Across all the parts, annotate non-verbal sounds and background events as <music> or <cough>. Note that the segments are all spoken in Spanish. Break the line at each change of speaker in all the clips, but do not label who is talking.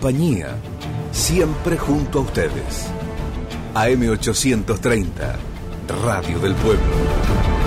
compañía, siempre junto a ustedes. AM830, Radio del Pueblo.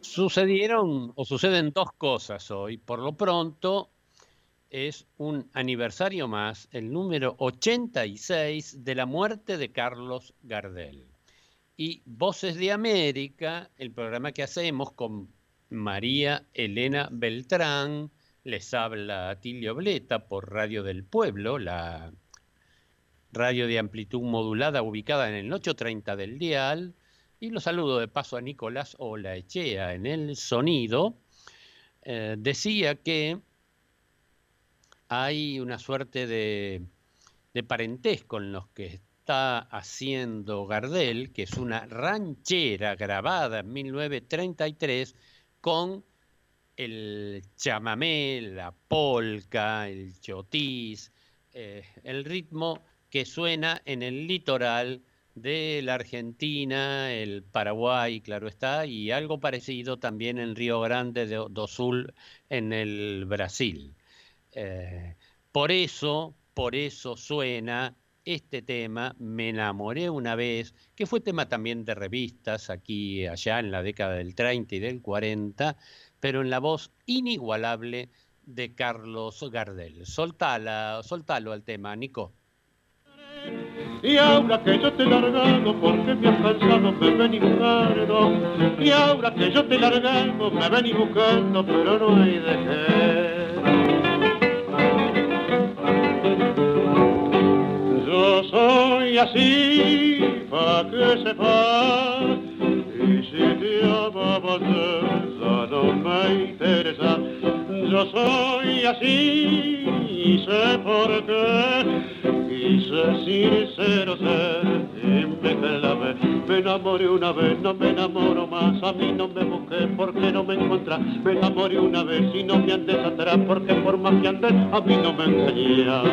Sucedieron o suceden dos cosas hoy. Por lo pronto, es un aniversario más, el número 86 de la muerte de Carlos Gardel. Y Voces de América, el programa que hacemos con María Elena Beltrán, les habla Tilio Bleta por Radio del Pueblo, la radio de amplitud modulada ubicada en el 830 del dial. Y los saludo de paso a Nicolás Olaechea en el sonido. Eh, decía que hay una suerte de, de parentesco en los que está haciendo Gardel, que es una ranchera grabada en 1933 con el chamamé, la polca, el chotis, eh, el ritmo que suena en el litoral de la Argentina, el Paraguay, claro está, y algo parecido también en Río Grande do, Sul, en el Brasil. Eh, por eso, por eso suena este tema, Me enamoré una vez, que fue tema también de revistas aquí allá en la década del 30 y del 40, pero en la voz inigualable de Carlos Gardel. Soltala, soltalo al tema, Nico.
Y ahora que yo te he porque me has cansado, me ven buscando. Y ahora que yo te he me ven buscando, pero no hay de qué. Yo soy así, pa' que sepas, y si te amaba ya no me interesa. Yo soy así, y sé por qué, quise sincero ser, y me clavé. Me enamoré una vez, no me enamoro más, a mí no me busqué, porque no me encontrás. Me enamoré una vez, y no me andes atrás, porque por más que andes, a mí no me engañas.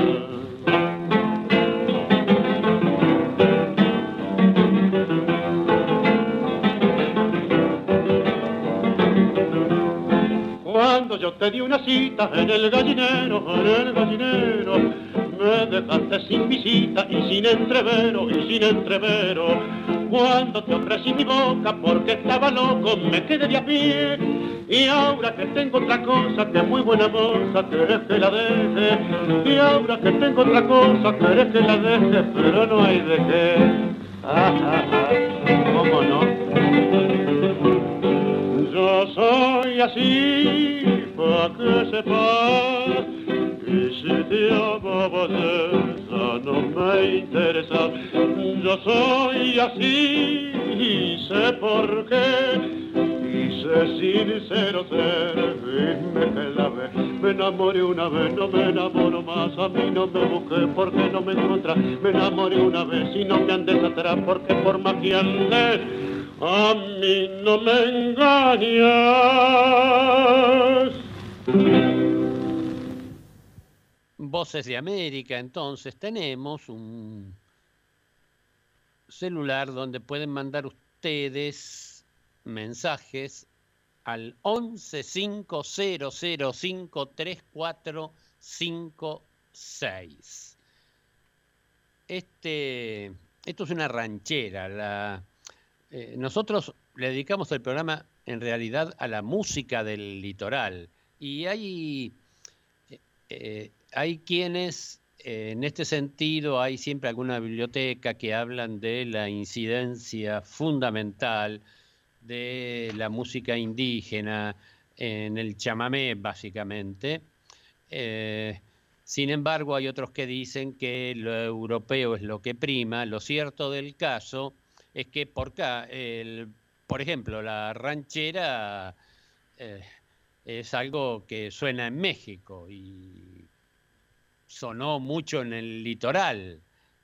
Cuando yo te di una cita en el gallinero, en el gallinero, me dejaste sin visita y sin entrevero, y sin entrevero. Cuando te ofrecí mi boca porque estaba loco, me quedé de a pie. Y ahora que tengo otra cosa, que muy buena moza, querés que la deje. Y ahora que tengo otra cosa, querés que la deje, pero no hay de qué. Ah, ah, ah, ¿cómo no? Soy así, pa' que sepas, y si te amaba esa no me interesa. Yo soy así y sé por qué, y sé sincero ser, y me clavé. Me enamoré una vez, no me enamoro más, a mí no me busqué porque no me encontrás. Me enamoré una vez y no me andes atrás porque por que andes, a mí no me engañas.
Voces de América, entonces tenemos un celular donde pueden mandar ustedes mensajes al 1150053456. Este, esto es una ranchera. La, eh, nosotros le dedicamos el programa en realidad a la música del litoral y hay, eh, hay quienes eh, en este sentido hay siempre alguna biblioteca que hablan de la incidencia fundamental de la música indígena en el chamamé, básicamente. Eh, sin embargo, hay otros que dicen que lo europeo es lo que prima. Lo cierto del caso es que por acá, el, por ejemplo, la ranchera eh, es algo que suena en México y sonó mucho en el litoral.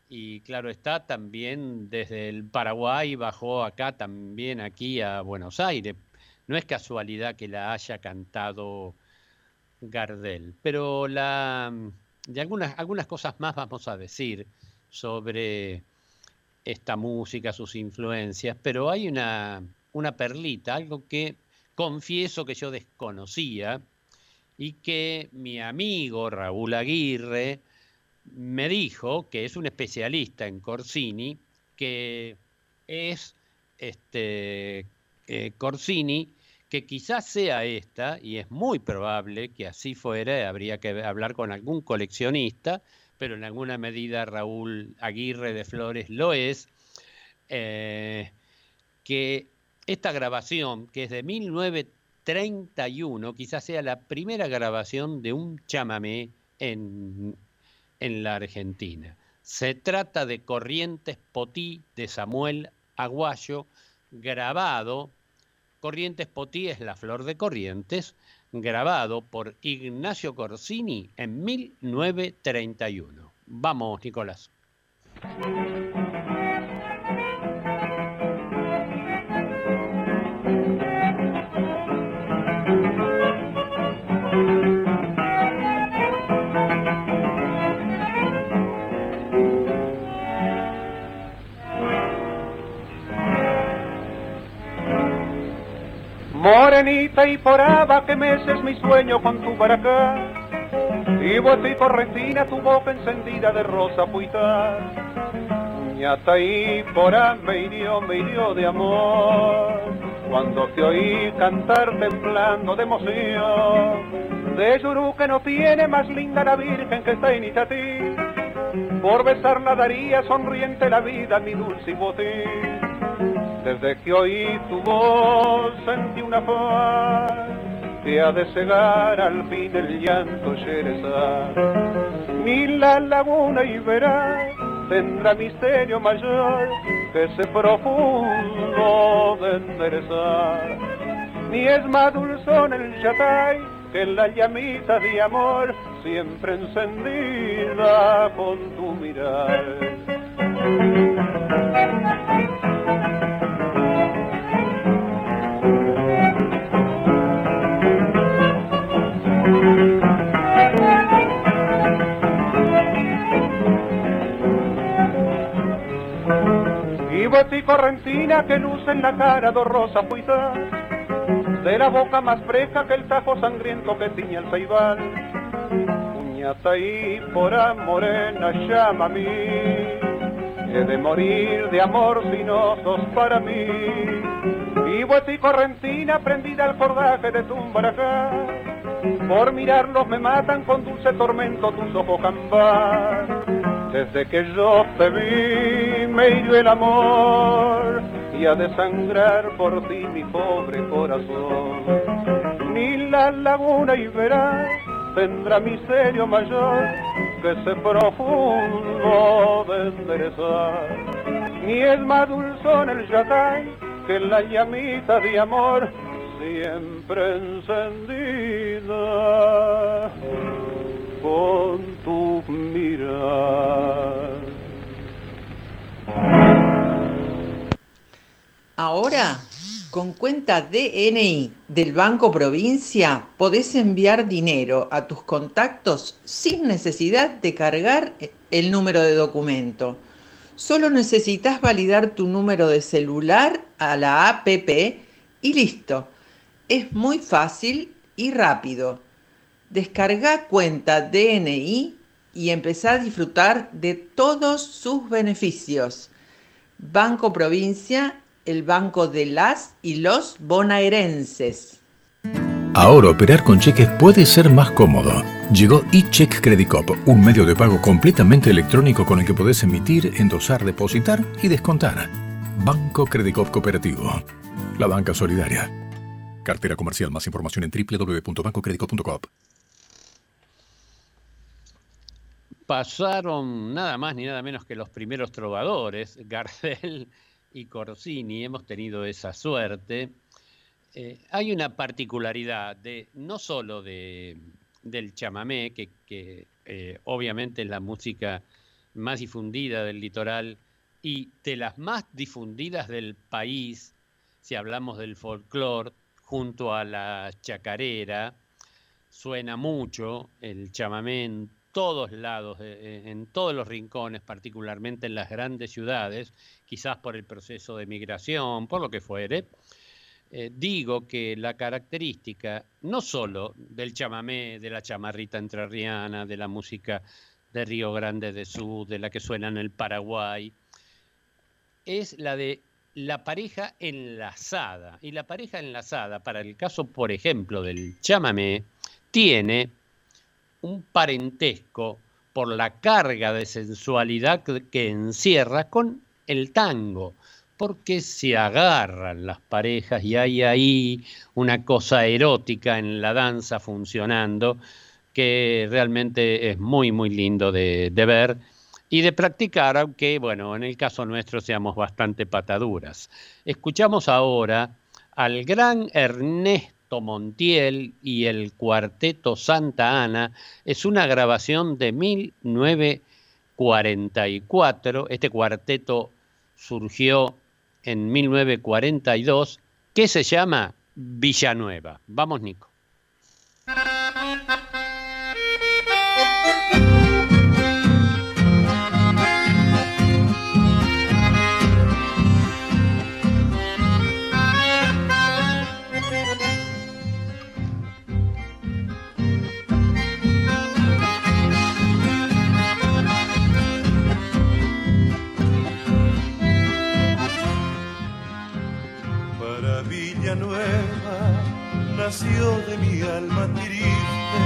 y claro está, también desde el Paraguay bajó acá, también aquí a Buenos Aires. No es casualidad que la haya cantado Gardel, pero la, de algunas, algunas cosas más vamos a decir sobre esta música, sus influencias, pero hay una, una perlita, algo que confieso que yo desconocía y que mi amigo Raúl Aguirre, me dijo que es un especialista en Corsini, que es este, eh, Corsini, que quizás sea esta, y es muy probable que así fuera, habría que hablar con algún coleccionista, pero en alguna medida Raúl Aguirre de Flores lo es, eh, que esta grabación, que es de 1931, quizás sea la primera grabación de un chamamé en, en la Argentina. Se trata de Corrientes Potí de Samuel Aguayo, grabado, Corrientes Potí es la flor de Corrientes, grabado por Ignacio Corsini en 1931. Vamos, Nicolás.
Morenita y poraba que meses mi sueño con tu baracá. Y y correntina tu boca encendida de rosa puita. Ñata y porá me hirió, me hirió de amor. Cuando te oí cantar temblando de emoción. De Yurú que no tiene más linda la virgen que está en Itatí. Por besarla daría sonriente la vida mi dulce botín desde que oí tu voz sentí una paz que ha de cegar al fin el llanto yerezar. Ni la laguna y tendrá misterio mayor que ese profundo de enderezar. Ni es más dulzón el yatay que la llamita de amor siempre encendida con tu mirar. Y correntina que luce en la cara dos rosas puitas, de la boca más fresca que el tajo sangriento que tiñe el ceibal. Uñata y pora morena llama a mí, he de morir de amor si no sos para mí. Y y correntina prendida al cordaje de tu acá, por mirarlos me matan con dulce tormento tus ojos cambar desde que yo te vi me hirió el amor y a desangrar por ti mi pobre corazón. Ni la laguna y tendrá miserio mayor que ese profundo de enderezar. Ni es más dulzón el yatay que la llamita de amor siempre encendida con tu mirar.
Ahora, con cuenta DNI del Banco Provincia, podés enviar dinero a tus contactos sin necesidad de cargar el número de documento. Solo necesitas validar tu número de celular a la APP y listo. Es muy fácil y rápido. Descarga cuenta DNI y empezá a disfrutar de todos sus beneficios. Banco Provincia, el banco de las y los bonaerenses.
Ahora operar con cheques puede ser más cómodo. Llegó eCheck Credit Cop, un medio de pago completamente electrónico con el que podés emitir, endosar, depositar y descontar. Banco Credit Cop Cooperativo. La banca solidaria. Cartera comercial. Más información en www.bancocreditcop.com.
pasaron nada más ni nada menos que los primeros trovadores, <laughs> Gardel y Corsini, hemos tenido esa suerte. Eh, hay una particularidad de no solo de, del chamamé, que, eh, obviamente es la música más difundida del litoral y de las más difundidas del país, si hablamos del folclore, junto a la chacarera, suena mucho el chamamé todos lados, eh, en todos los rincones, particularmente en las grandes ciudades, quizás por el proceso de migración, por lo que fuere. Eh, digo que la característica no solo del chamamé, de la chamarrita entrerriana, de la música de Río Grande de Sur, de la que suena en el Paraguay, es la de la pareja enlazada. Y la pareja enlazada, para el caso, por ejemplo, del chamamé, tiene un parentesco por la carga de sensualidad que encierra con el tango, porque se agarran las parejas y hay ahí una cosa erótica en la danza funcionando que realmente es muy, muy lindo de, de ver y de practicar, aunque, bueno, en el caso nuestro seamos bastante pataduras. Escuchamos ahora al gran Ernesto Montiel y el cuarteto Santa Ana. Es una grabación de 1944. Este cuarteto surgió en 1942, que se llama Villanueva. Vamos, Nico.
Nació de mi alma triste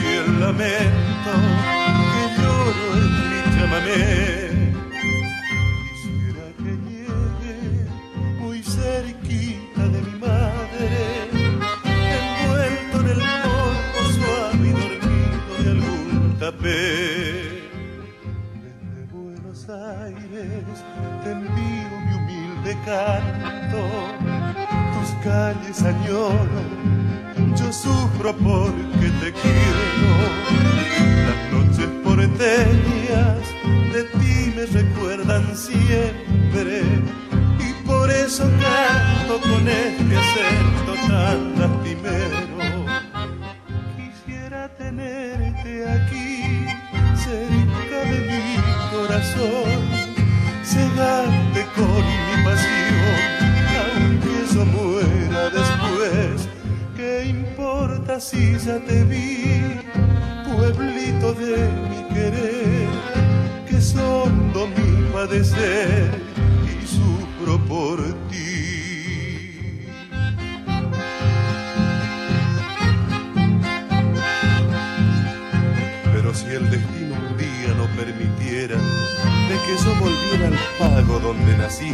y el lamento que lloro en mi chamamé. Quisiera que llegue muy cerquita de mi madre, envuelto en el morbo suave y dormido de algún tapé. Desde Buenos Aires te envío mi humilde canto calles añoro, yo sufro porque te quiero. Las noches porteñas de ti me recuerdan siempre y por eso canto con este acento tan lastimero. Quisiera tenerte aquí cerca de mi corazón, ya te vi, pueblito de mi querer? Que son mi padecer y sufro por ti. Pero si el destino un día no permitiera de que yo volviera al pago donde nací,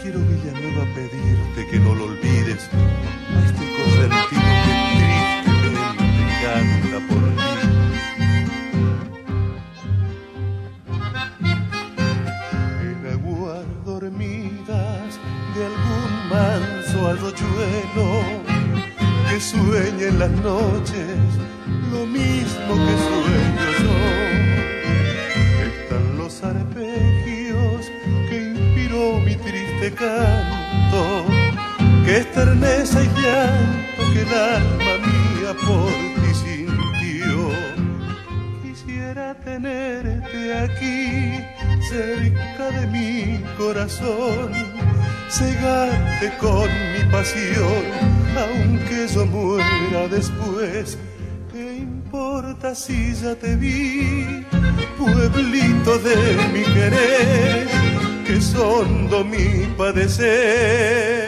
quiero Villanueva pedirte que no lo pasión, aunque yo muera después. ¿Qué importa si ya te vi, pueblito de mi querer? que son mi padecer.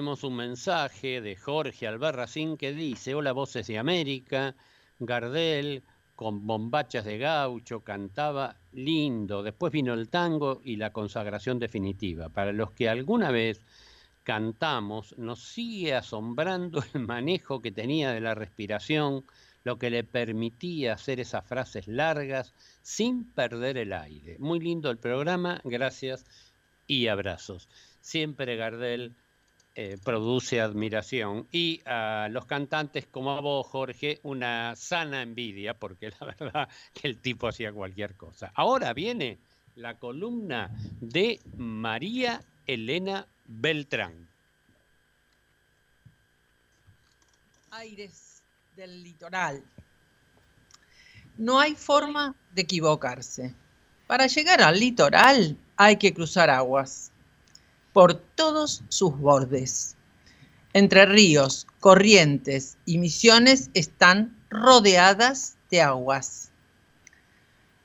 Tenemos un mensaje de Jorge Albarracín que dice, hola voces de América, Gardel, con bombachas de gaucho, cantaba lindo. Después vino el tango y la consagración definitiva. Para los que alguna vez cantamos, nos sigue asombrando <laughs> el manejo que tenía de la respiración, lo que le permitía hacer esas frases largas sin perder el aire. Muy lindo el programa, gracias y abrazos. Siempre Gardel eh, produce admiración y a los cantantes como a vos, Jorge, una sana envidia, porque la <laughs> verdad que el tipo hacía cualquier cosa. Ahora viene la columna de María Elena Beltrán.
Aires del litoral. No hay forma de equivocarse. Para llegar al litoral hay que cruzar aguas por todos sus bordes. Entre ríos, corrientes y misiones están rodeadas de aguas.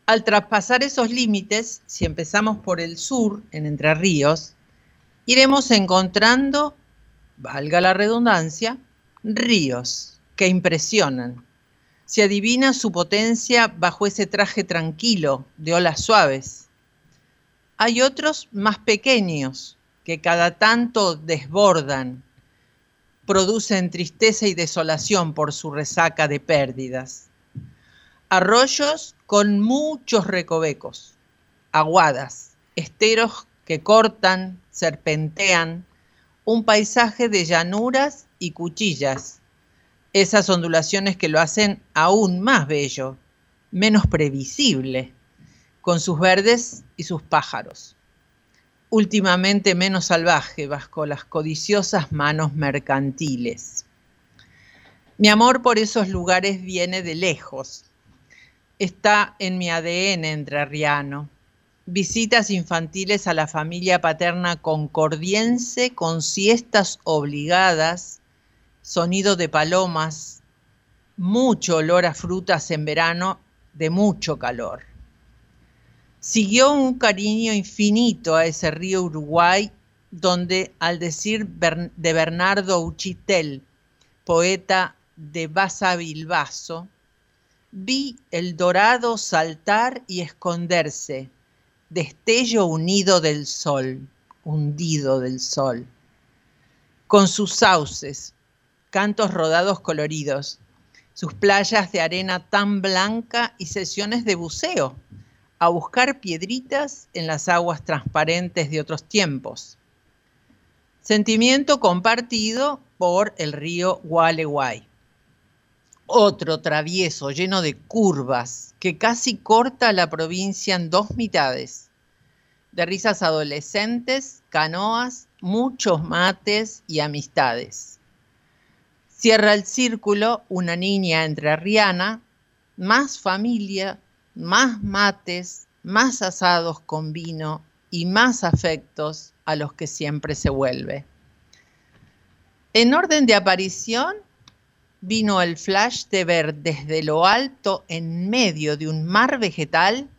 Al traspasar esos límites, si empezamos por el sur, en Entre Ríos, iremos encontrando, valga la redundancia, ríos que impresionan. Se adivina su potencia bajo ese traje tranquilo de olas suaves. Hay otros más pequeños que cada tanto desbordan, producen tristeza y desolación por su resaca de pérdidas. Arroyos con muchos recovecos, aguadas, esteros que cortan, serpentean, un paisaje de llanuras y cuchillas, esas ondulaciones que lo hacen aún más bello, menos previsible, con sus verdes y sus pájaros. Últimamente menos salvaje bajo las codiciosas manos mercantiles. Mi amor por esos lugares viene de lejos. Está en mi ADN entrerriano visitas infantiles a la familia paterna concordiense con siestas obligadas, sonido de palomas, mucho olor a frutas en verano de mucho calor. Siguió un cariño infinito a ese río Uruguay donde, al decir de Bernardo Uchitel, poeta de Baza Bilbaso, vi el dorado saltar y esconderse, destello unido del sol, hundido del sol, con sus sauces, cantos rodados coloridos, sus playas de arena tan blanca y sesiones de buceo, a buscar piedritas en las aguas transparentes de otros tiempos. Sentimiento compartido por el río Gualeguay otro travieso lleno de curvas que casi corta la provincia en dos mitades, de risas adolescentes, canoas, muchos mates y amistades. Cierra el círculo una niña entrerriana, más familia, más mates, más asados con vino y más afectos a los que siempre se vuelve. En orden de aparición, vino el flash de ver desde lo alto, en medio de un mar vegetal,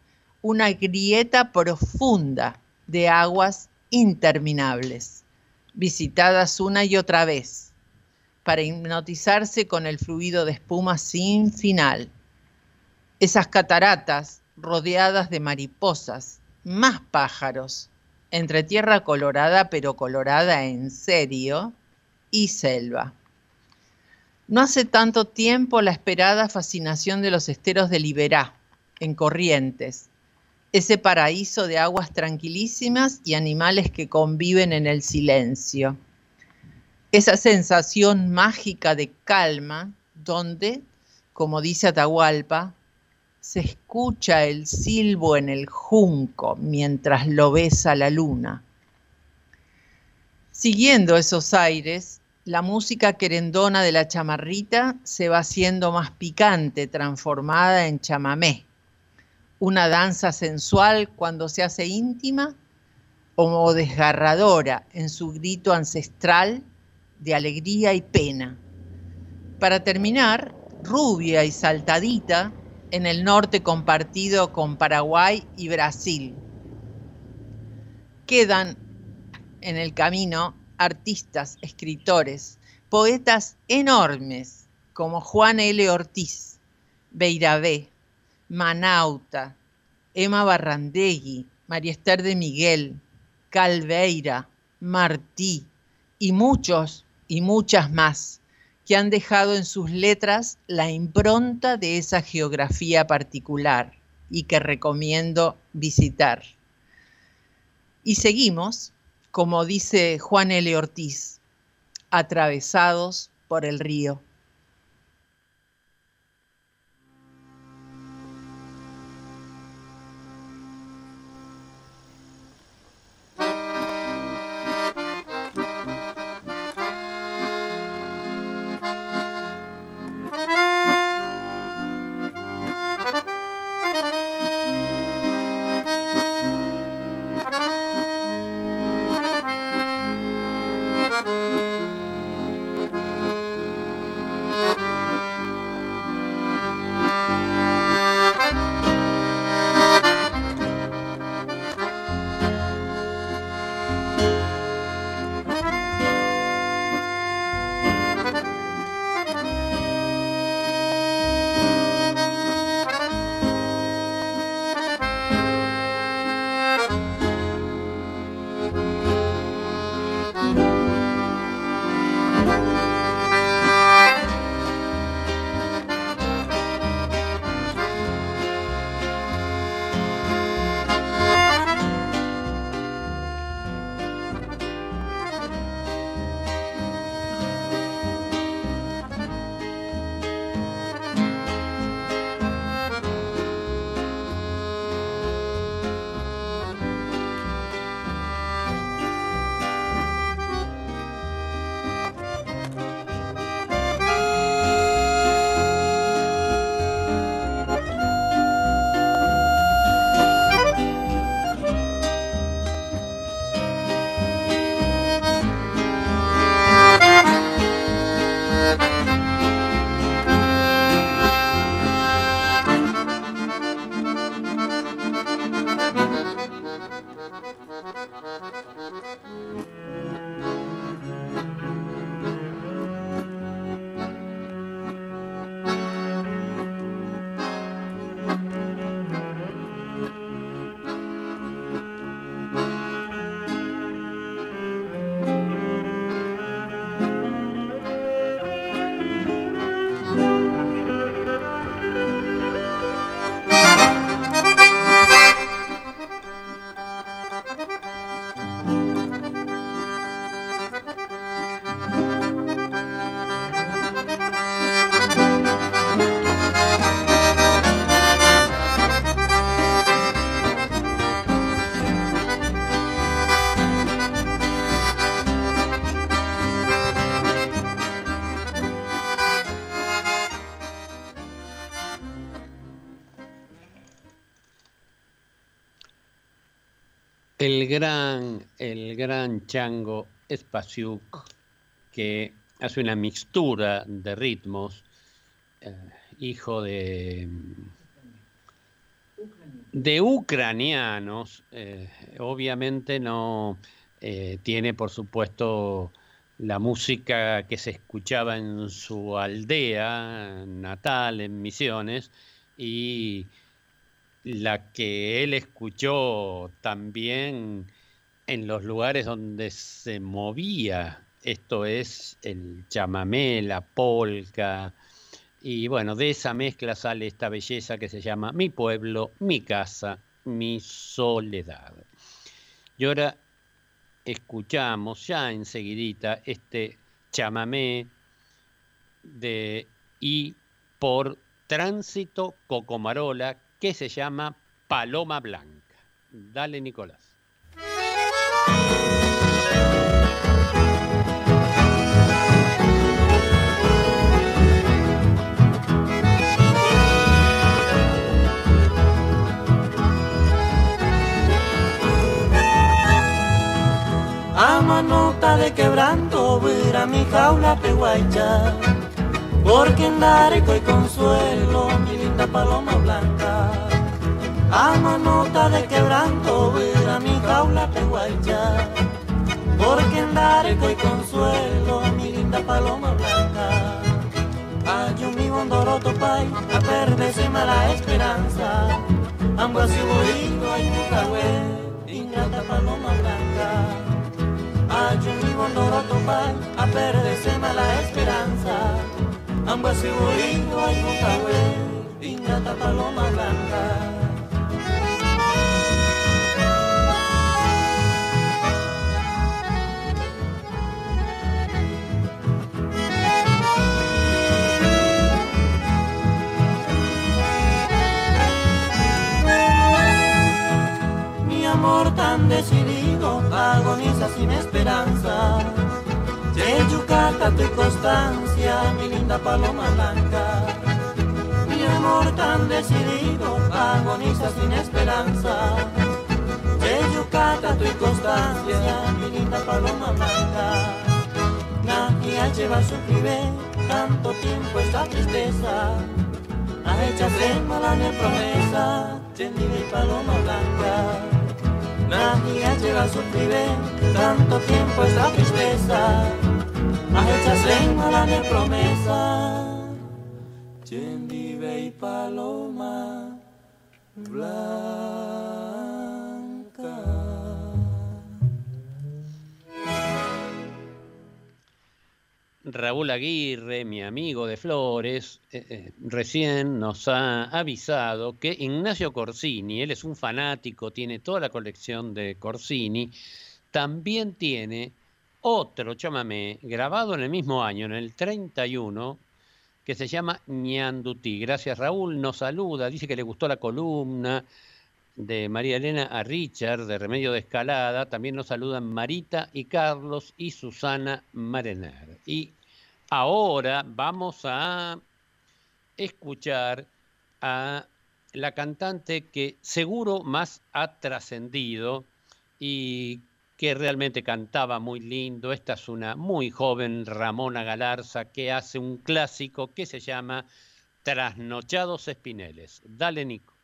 una grieta profunda de aguas interminables, visitadas una y otra vez, para hipnotizarse con el fluido de espuma sin final. Esas cataratas rodeadas de mariposas, más pájaros, entre tierra colorada pero colorada en serio, y selva. No hace tanto tiempo la esperada fascinación de los esteros de Liberá, en Corrientes, ese paraíso de aguas tranquilísimas y animales que conviven en el silencio. Esa sensación mágica de calma donde, como dice Atahualpa, se escucha el silbo en el junco mientras lo besa la luna. Siguiendo esos aires, la música querendona de la chamarrita se va haciendo más picante, transformada en chamamé. Una danza sensual cuando se hace íntima o desgarradora en su grito ancestral de alegría y pena. Para terminar, rubia y saltadita en el norte compartido con Paraguay y Brasil. Quedan en el camino artistas, escritores, poetas enormes como Juan L. Ortiz, Beirabé, Manauta, Emma Barrandegui, María Esther de Miguel, Calveira, Martí y muchos y muchas más que han dejado en sus letras la impronta de esa geografía particular y que recomiendo visitar. Y seguimos, como dice Juan L. Ortiz, atravesados por el río.
El gran, el gran Chango Spasiuk, que hace una mixtura de ritmos, eh, hijo de, de ucranianos, eh, obviamente no eh, tiene, por supuesto, la música que se escuchaba en su aldea natal, en Misiones, y la que él escuchó también en los lugares donde se movía, esto es el chamamé, la polca, y bueno, de esa mezcla sale esta belleza que se llama Mi pueblo, mi casa, mi soledad. Y ahora escuchamos ya enseguidita este chamamé de y por Tránsito Cocomarola que se llama Paloma Blanca. Dale, Nicolás.
A manota de quebranto, a mi jaula pehuaycha, porque en y consuelo, linda paloma blanca. Amo nota de quebranto, a mi jaula pehuaycha, porque en y consuelo, mi linda paloma blanca. Ayo mi bondoroto pai, a perderse mala esperanza, ambos así bonito, ay mucahue, ingrata paloma blanca. Ayo mi bondoroto pai, a perderse mala esperanza. Ambas se oído hay un ingrata paloma blanca. tan decidido agoniza sin esperanza. Yucata tu constancia, mi linda paloma blanca. Amor tan decidido agoniza sin esperanza. Yucata tu constancia, mi linda paloma blanca. Nadie lleva su privé tanto tiempo esta tristeza. A hecha mala promesa, y paloma blanca. Nadie lleva su pibe tanto tiempo esta tristeza, a hechas lengua de promesa. Paloma blanca.
Raúl Aguirre, mi amigo de Flores, eh, eh, recién nos ha avisado que Ignacio Corsini, él es un fanático, tiene toda la colección de Corsini, también tiene otro chamamé grabado en el mismo año, en el 31, que se llama Ñandutí. Gracias Raúl, nos saluda, dice que le gustó la columna de María Elena a Richard de Remedio de Escalada, también nos saludan Marita y Carlos y Susana Marener. Y Ahora vamos a escuchar a la cantante que seguro más ha trascendido y que realmente cantaba muy lindo. Esta es una muy joven Ramona Galarza que hace un clásico que se llama Trasnochados Espineles. Dale, Nico.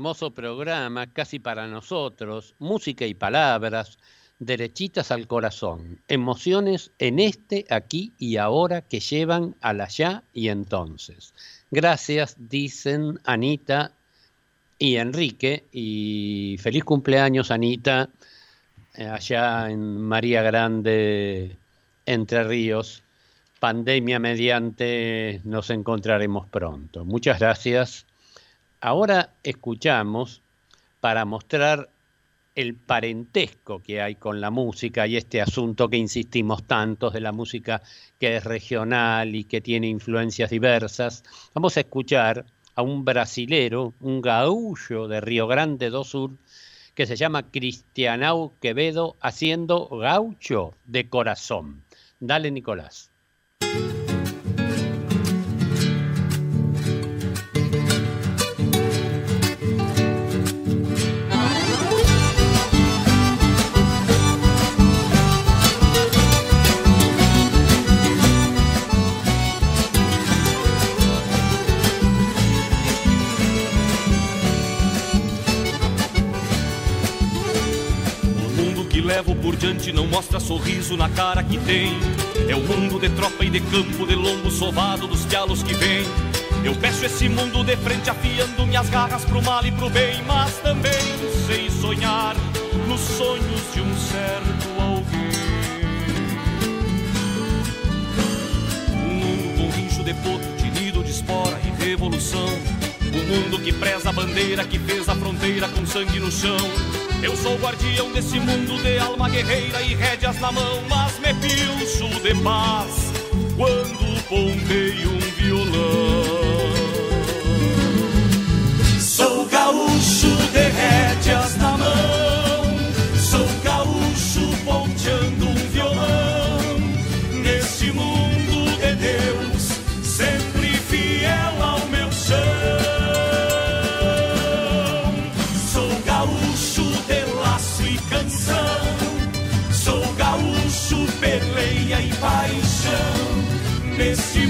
Hermoso programa, casi para nosotros, música y palabras, derechitas al corazón, emociones en este, aquí y ahora que llevan al allá y entonces. Gracias, dicen Anita y Enrique, y feliz cumpleaños, Anita, eh, allá en María Grande, Entre Ríos. Pandemia mediante, nos encontraremos pronto. Muchas gracias Ahora escuchamos para mostrar
el parentesco que hay con la música y este asunto que insistimos tantos de la música que es regional y que tiene influencias diversas. Vamos a escuchar a un brasilero, un gaullo de Río Grande do Sur, que se llama Cristianau Quevedo, haciendo gaucho de corazón. Dale, Nicolás.
Diante não mostra sorriso na cara que tem. É o mundo de tropa e de campo, de lombo sovado dos pialos que vem. Eu peço esse mundo de frente, afiando minhas garras pro mal e pro bem, mas também sei sonhar nos sonhos de um certo alguém. Um mundo com rincho de poto, de nido de espora e revolução. Um mundo que preza a bandeira que fez a fronteira com sangue no chão. Eu sou guardião desse mundo de alma guerreira e rédeas na mão, mas me pilcho de paz quando ponteio um violão. Sou gaúcho de rédeas na mão, miss you.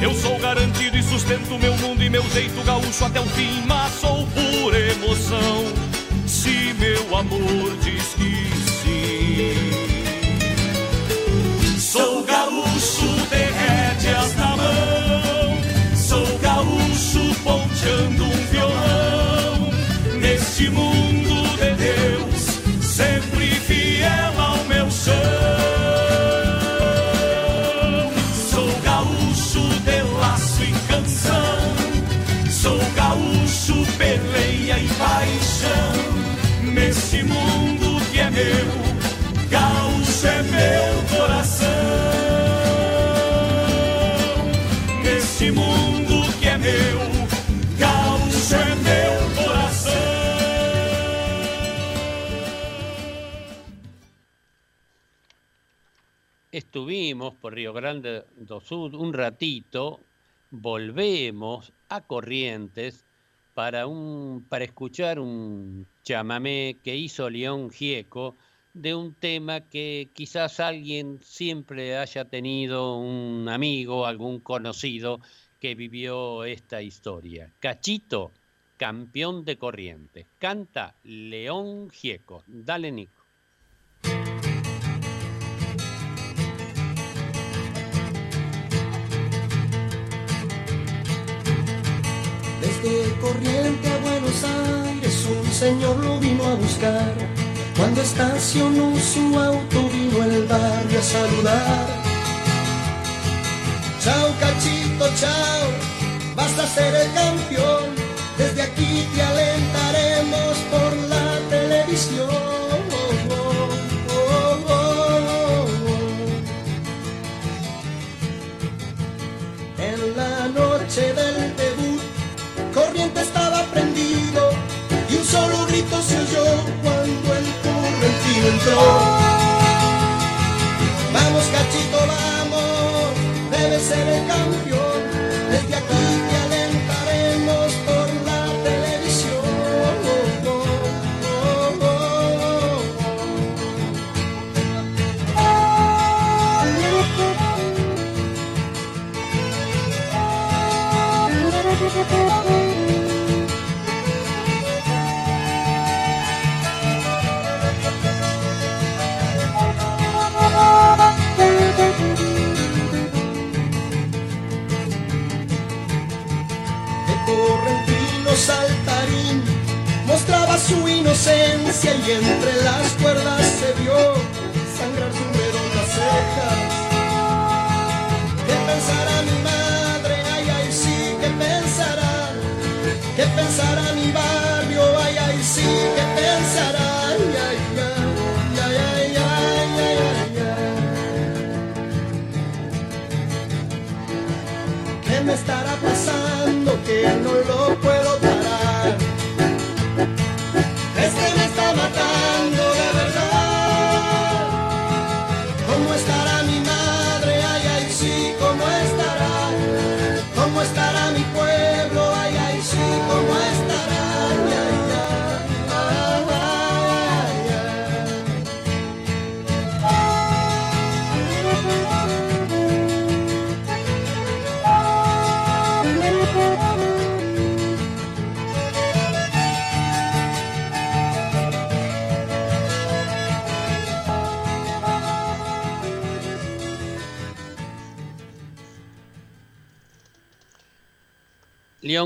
Eu sou garantido e sustento meu mundo e meu jeito gaúcho até o fim, mas sou por emoção. Se meu amor diz que sim. Sou gaúcho de rédeas na mão, sou gaúcho ponteando um violão. Neste mundo
Estuvimos por Río Grande do Sur un ratito, volvemos a Corrientes para, un, para escuchar un chamamé que hizo León Gieco de un tema que quizás alguien siempre haya tenido un amigo, algún conocido que vivió esta historia. Cachito, campeón de Corrientes. Canta León Gieco. Dale, Nico.
Desde Corriente a Buenos Aires un señor lo vino a buscar. Cuando estacionó su auto vino el barrio a saludar. Chao cachito, chao, vas a ser el campeón. Desde aquí te alentaremos
Lord.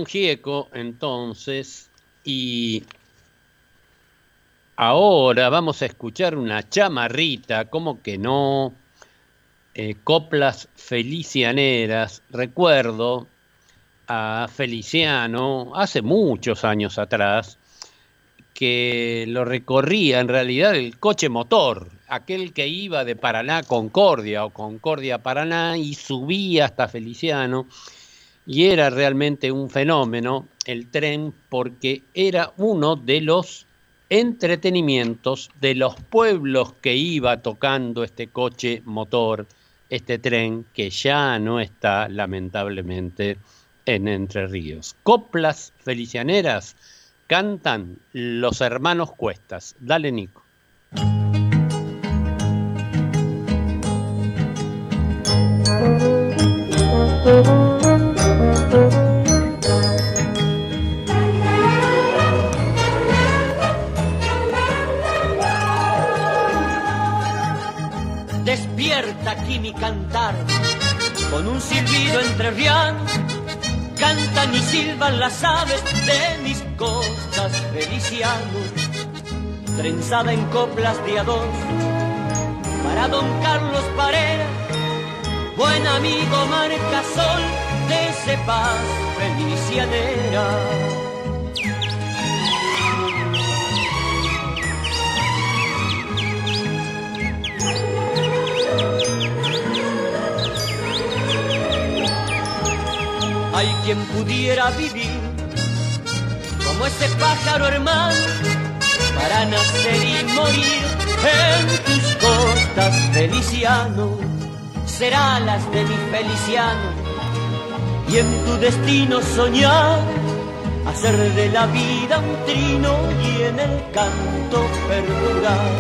Gieco, entonces, y ahora vamos a escuchar una chamarrita, como que no, eh, coplas felicianeras. Recuerdo a Feliciano hace muchos años atrás que lo recorría en realidad el coche motor, aquel que iba de Paraná a Concordia o Concordia a Paraná y subía hasta Feliciano y era realmente un fenómeno el tren porque era uno de los entretenimientos de los pueblos que iba tocando este coche motor, este tren que ya no está lamentablemente en Entre Ríos. Coplas felicianeras cantan los hermanos Cuestas. Dale, Nico.
Cantar con un silbido entrerriano. Cantan y silban las aves de mis costas feliciano, trenzada en coplas de a dos para don Carlos Parera, buen amigo marcasol de ese paz felicianera. Quien pudiera vivir como ese pájaro hermano para nacer y morir en tus costas, Feliciano. Será las de mi Feliciano y en tu destino soñar hacer de la vida un trino y en el canto perdurar.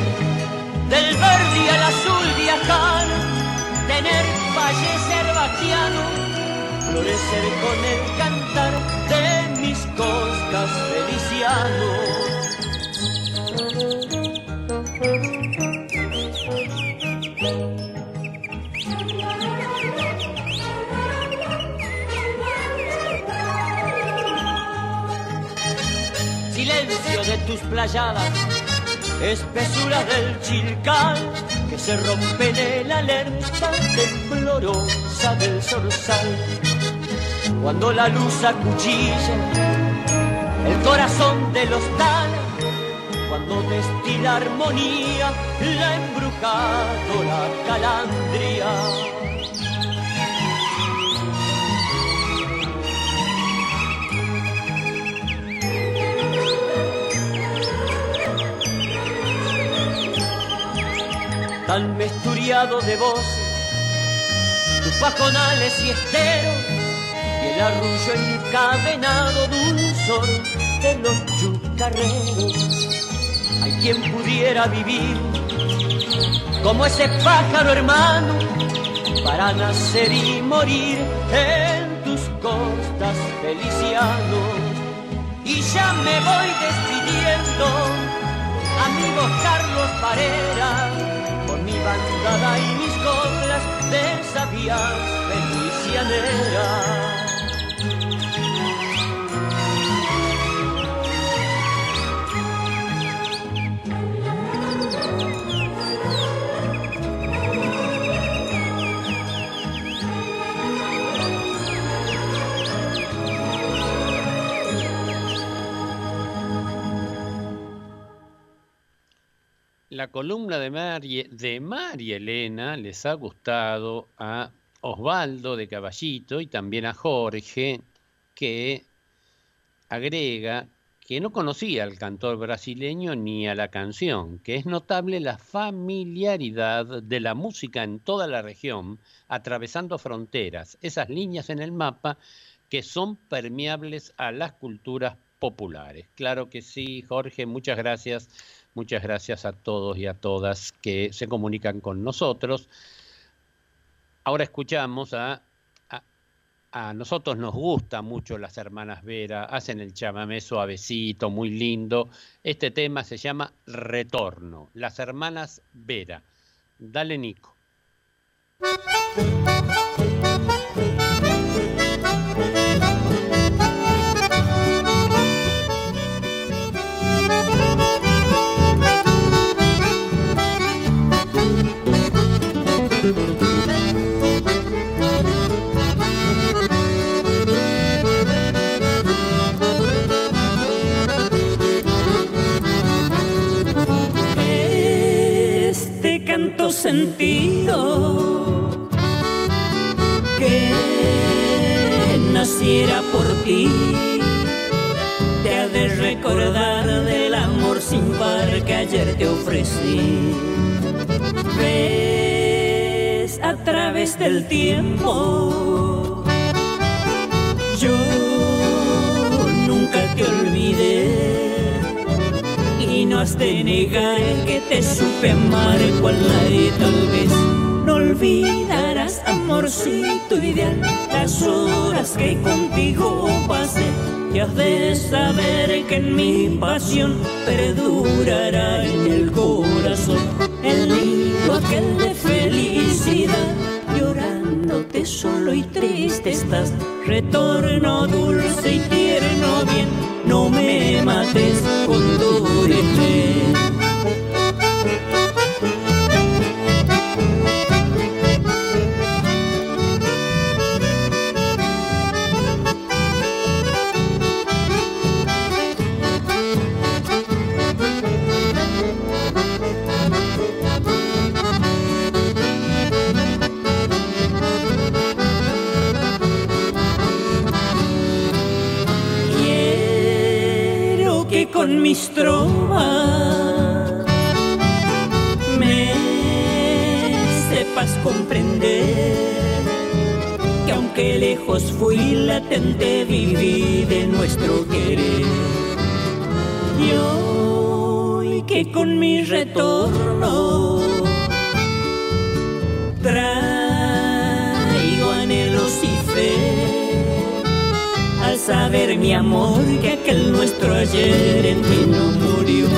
Del verde al azul viajar, tener fallecer vaquiano florecer con el cantar de mis costas feliciano. Silencio de tus playadas, espesura del chilcal que se rompe en el alerta temblorosa del zorzal cuando la luz acuchilla el corazón de los talas, cuando destila armonía la embrujado la calandria. Tan mesturiado de voces, tus pajonales y esteros el arrullo encadenado dulzor de los chucarreros. Hay quien pudiera vivir como ese pájaro hermano para nacer y morir en tus costas, Feliciano. Y ya me voy despidiendo, amigo Carlos Parera, con mi bandada y mis coplas de sabias felicianeras.
La columna de María, de Elena les ha gustado a Osvaldo de Caballito y también a Jorge, que agrega que no conocía al cantor brasileño ni a la canción, que es notable la familiaridad de la música en toda la región, atravesando fronteras, esas líneas en el mapa que son permeables a las culturas populares. Claro que sí, Jorge, muchas gracias, muchas gracias a todos y a todas que se comunican con nosotros. Ahora escuchamos a a nosotros nos gusta mucho las hermanas Vera, hacen el chamamé suavecito, muy lindo. Este tema se llama Retorno, las hermanas Vera. Dale, Nico.
Sentido que naciera por ti. Te ha de recordar del amor sin par que ayer te ofrecí. Ves a través del tiempo. No has de negar que te supe amar cual nadie tal vez. No olvidarás amorcito ideal las horas que contigo pasé. Y has de saber que en mi pasión perdurará en el corazón el nido aquel de felicidad. Llorándote solo y triste estás retorno dulce y tierno no me mates con dureza. con mis trovas me sepas comprender que aunque lejos fui latente viví de nuestro querer. Y hoy que con mi retorno saber, mi amor, que aquel nuestro ayer en ti no murió.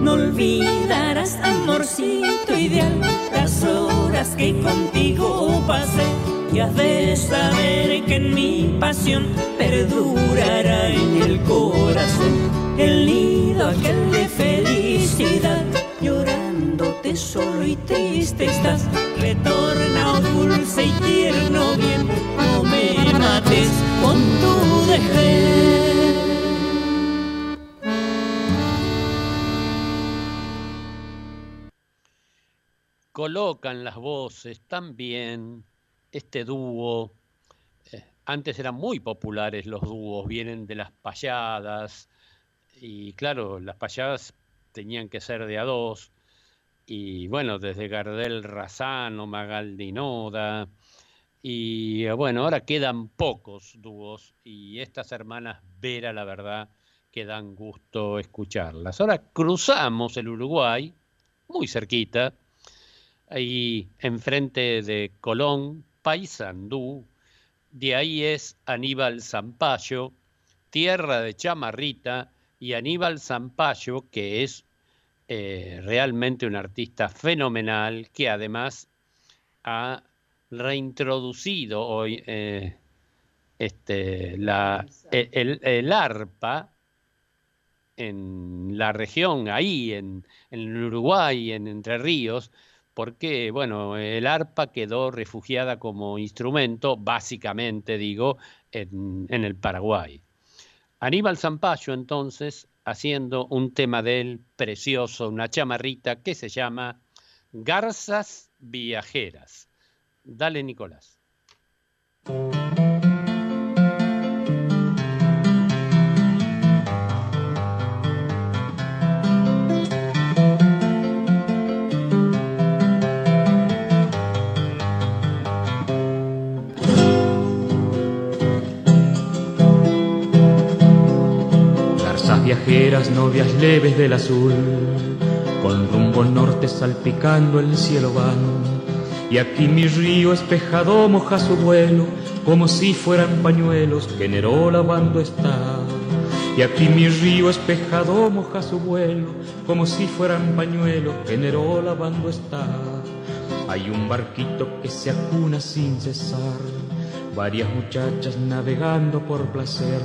No olvidarás, amorcito ideal, las horas que contigo pasé. Y has de saber que en mi pasión perdurará en el corazón el nido aquel de felicidad. Llorándote solo y triste estás, retorna oh dulce y tierno bien, no me mates con tu
Colocan las voces también este dúo. Eh, antes eran muy populares los dúos, vienen de las payadas. Y claro, las payadas tenían que ser de a dos. Y bueno, desde Gardel Razano, Magaldi Noda, y eh, bueno, ahora quedan pocos dúos y estas hermanas Vera, la verdad, que dan gusto escucharlas. Ahora cruzamos el Uruguay, muy cerquita, ahí enfrente de Colón, Paysandú, de ahí es Aníbal Zampayo, tierra de Chamarrita, y Aníbal Zampayo, que es eh, realmente un artista fenomenal, que además ha reintroducido hoy eh, este, la, el, arpa en la región, ahí en, en, Uruguay, en Entre Ríos, porque, bueno, el arpa quedó refugiada como instrumento, básicamente, digo, en, en el Paraguay. Aníbal Zampayo, entonces, haciendo un tema de él precioso, una chamarrita que se llama Garzas Viajeras. Dale, Nicolás.
Viajeras, novias leves del azul, con rumbo norte salpicando el cielo van. Y aquí mi río espejado moja su vuelo, como si fueran pañuelos que Neró lavando está. Y aquí mi río espejado moja su vuelo, como si fueran pañuelos que Neró lavando está. Hay un barquito que se acuna sin cesar, varias muchachas navegando por placer.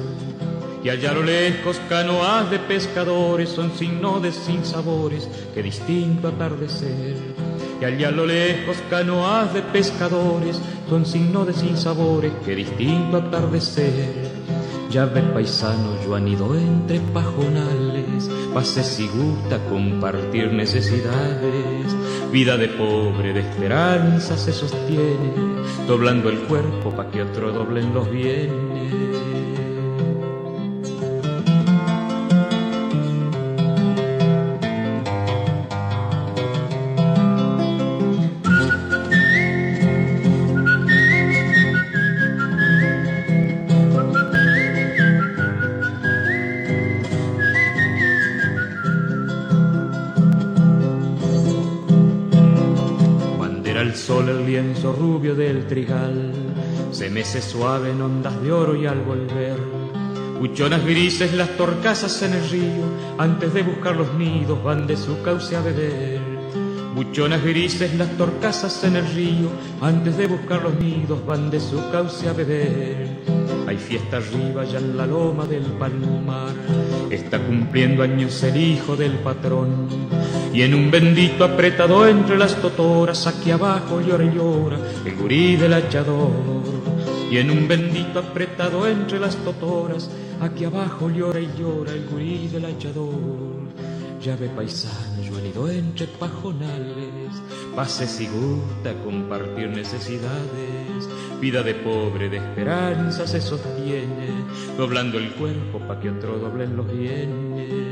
Y allá a lo lejos canoas de pescadores son signo de sinsabores que distinto atardecer. Y allá a lo lejos canoas de pescadores son signo de sinsabores que distinto atardecer. Ya ve paisano, yo anido entre pajonales, pase si gusta compartir necesidades. Vida de pobre, de esperanza se sostiene, doblando el cuerpo pa' que otro doblen los bienes. Rubio del trigal, se mece suave en ondas de oro y al volver. Buchonas grises las torcasas en el río, antes de buscar los nidos van de su cauce a beber. Buchonas grises las torcasas en el río, antes de buscar los nidos van de su cauce a beber. Hay fiesta arriba ya en la loma del palmar, está cumpliendo años el hijo del patrón. Y en un bendito apretado entre las totoras, aquí abajo llora y llora el gurí del hachador. Y en un bendito apretado entre las totoras, aquí abajo llora y llora el gurí del hachador. Llave paisana, yo anido entre pajonales, pase si gusta compartir necesidades. Vida de pobre, de esperanza se sostiene, doblando el cuerpo pa' que otro doblen los bienes.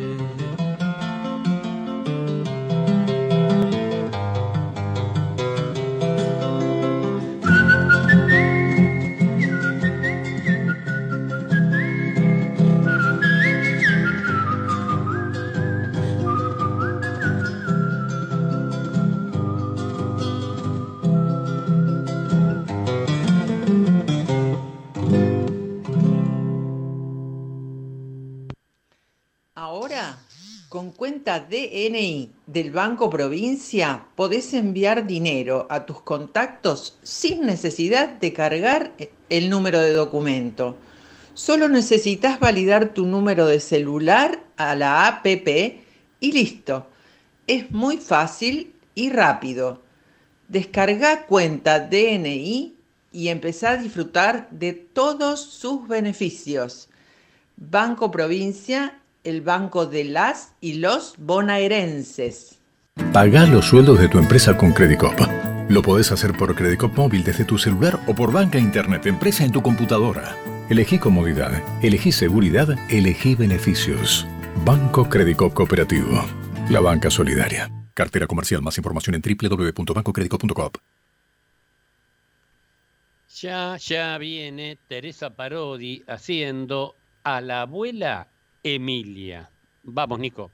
DNI del Banco Provincia, podés enviar dinero a tus contactos sin necesidad de cargar el número de documento. Solo necesitas validar tu número de celular a la APP y listo. Es muy fácil y rápido. Descarga cuenta DNI y empezá a disfrutar de todos sus beneficios. Banco Provincia el banco de las y los bonaerenses.
Paga los sueldos de tu empresa con Credicop. Lo podés hacer por Credicop móvil desde tu celular o por banca internet empresa en tu computadora. Elegí comodidad, elegí seguridad, elegí beneficios. Banco Credicop Cooperativo. La banca solidaria. Cartera comercial. Más información en www.bancocredico.com.
Ya, ya viene Teresa Parodi haciendo a la abuela Emilia. Vamos, Nico.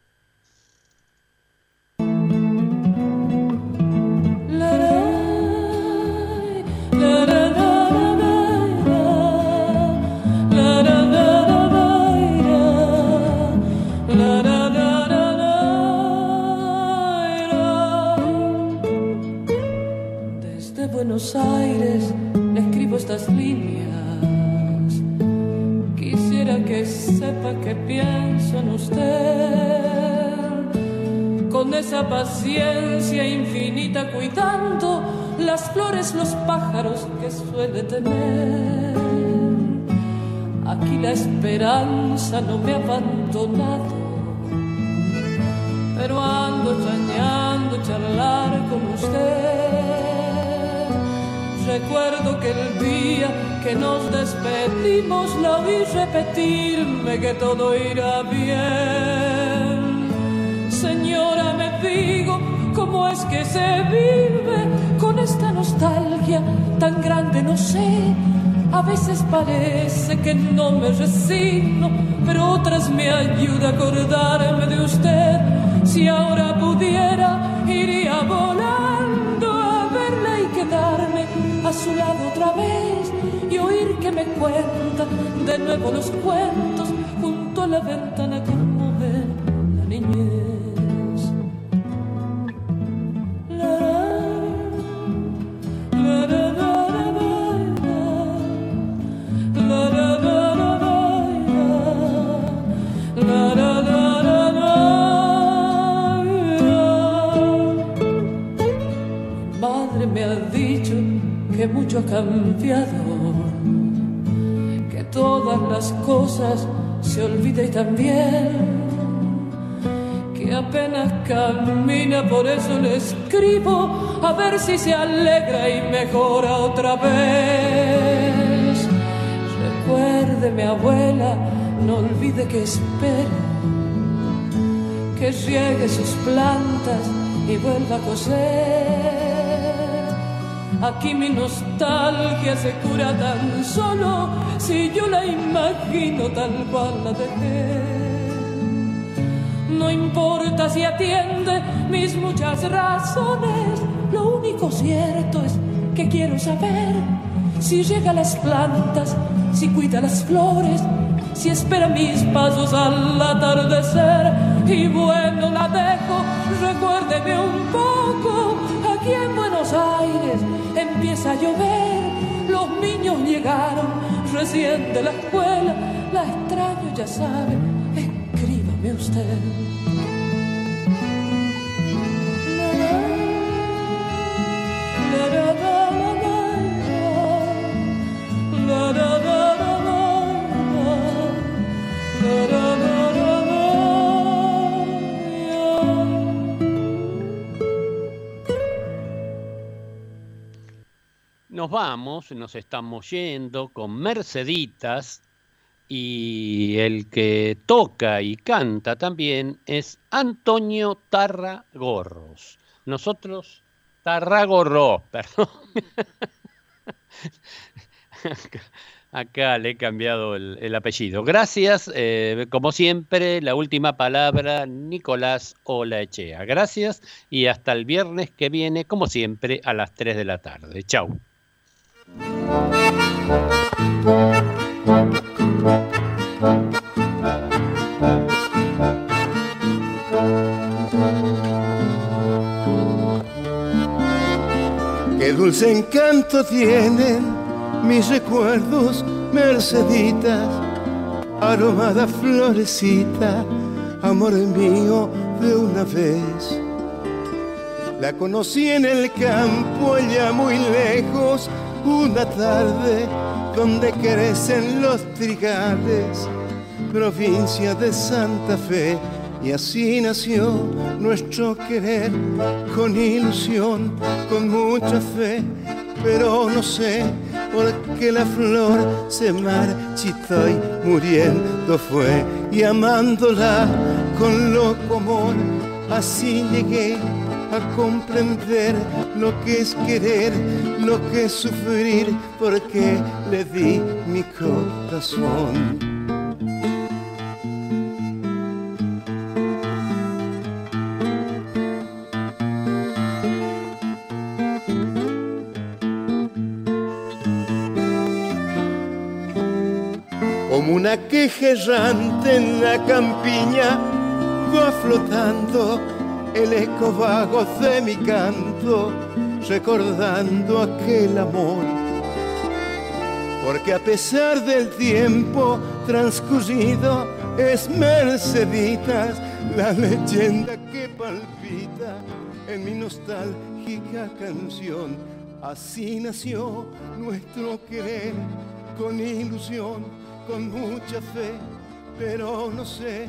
Desde Buenos Aires le escribo estas líneas. Sepa que pienso en usted. Con esa paciencia infinita cuidando las flores, los pájaros que suele tener. Aquí la esperanza no me ha abandonado pero ando extrañando charlar con usted. Recuerdo que el día que nos despedimos la vi repetirme que todo irá bien. Señora, me digo, ¿cómo es que se vive con esta nostalgia tan grande? No sé. A veces parece que no me resigno, pero otras me ayuda a acordarme de usted. Si ahora pudiera, iría volando su lado otra vez y oír que me cuenta de nuevo los cuentos junto a la ventana cambiado, que todas las cosas se olvidan y también que apenas camina, por eso le escribo a ver si se alegra y mejora otra vez. Recuerde mi abuela, no olvide que espero que riegue sus plantas y vuelva a coser. Aquí mi nostalgia se cura tan solo si yo la imagino tal cual la dejé. No importa si atiende mis muchas razones, lo único cierto es que quiero saber si llega a las plantas, si cuida las flores, si espera mis pasos al atardecer. Y bueno, la dejo, recuérdeme un poco, aquí en Buenos Aires empieza a llover, los niños llegaron recién de la escuela, la extraño ya sabe, escríbame usted.
Nos vamos, nos estamos yendo con Merceditas y el que toca y canta también es Antonio Tarragorros. Nosotros, Tarragorro, <laughs> perdón. Acá le he cambiado el, el apellido. Gracias, eh, como siempre, la última palabra, Nicolás Olaechea. Gracias y hasta el viernes que viene, como siempre, a las 3 de la tarde. Chau.
Qué dulce encanto tienen mis recuerdos, Merceditas, aromada florecita, amor mío de una vez. La conocí en el campo, allá muy lejos, una tarde donde crecen los trigales, provincia de Santa Fe. Y así nació nuestro querer, con ilusión, con mucha fe, pero no sé por qué la flor se marchitó y muriendo fue, y amándola con loco amor, así llegué a comprender lo que es querer, lo que es sufrir, porque le di mi corazón. Como una queja errante en la campiña va flotando el eco vago de mi canto, recordando aquel amor. Porque a pesar del tiempo transcurrido, es Merceditas la leyenda que palpita en mi nostálgica canción. Así nació nuestro querer, con ilusión, con mucha fe, pero no sé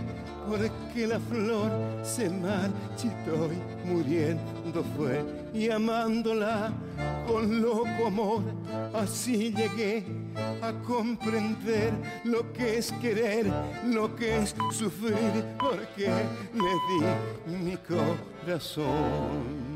porque la flor se marchitó y muriendo fue y amándola con loco amor así llegué a comprender lo que es querer, lo que es sufrir, porque le di mi corazón.